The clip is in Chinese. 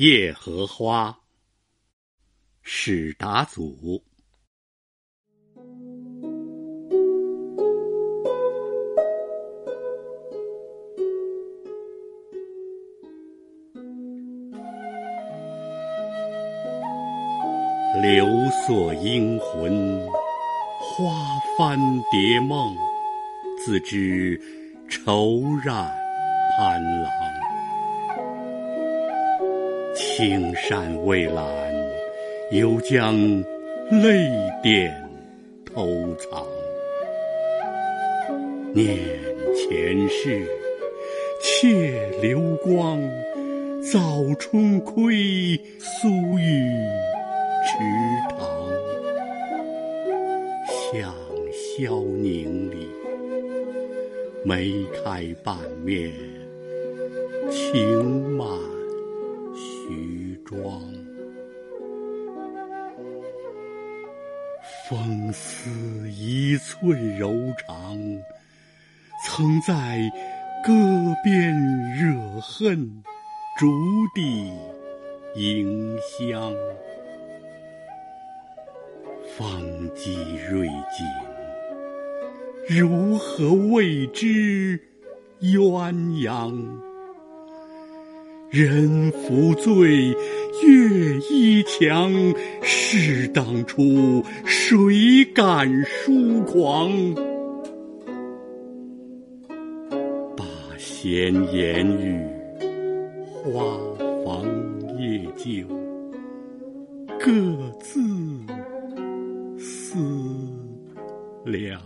夜荷花，史达祖。流锁英魂，花翻蝶梦，自知愁染潘郎。青山未览，犹将泪点偷藏。念前世，妾流光，早春亏苏玉。池塘，向萧凝里，梅开半面，情满徐庄。风丝一寸柔长，曾在歌边惹恨，竹地迎香。方积锐景，如何为之鸳鸯？人负醉，月依墙。事当初，谁敢疏狂？把闲言语，花房夜酒，各自。思量。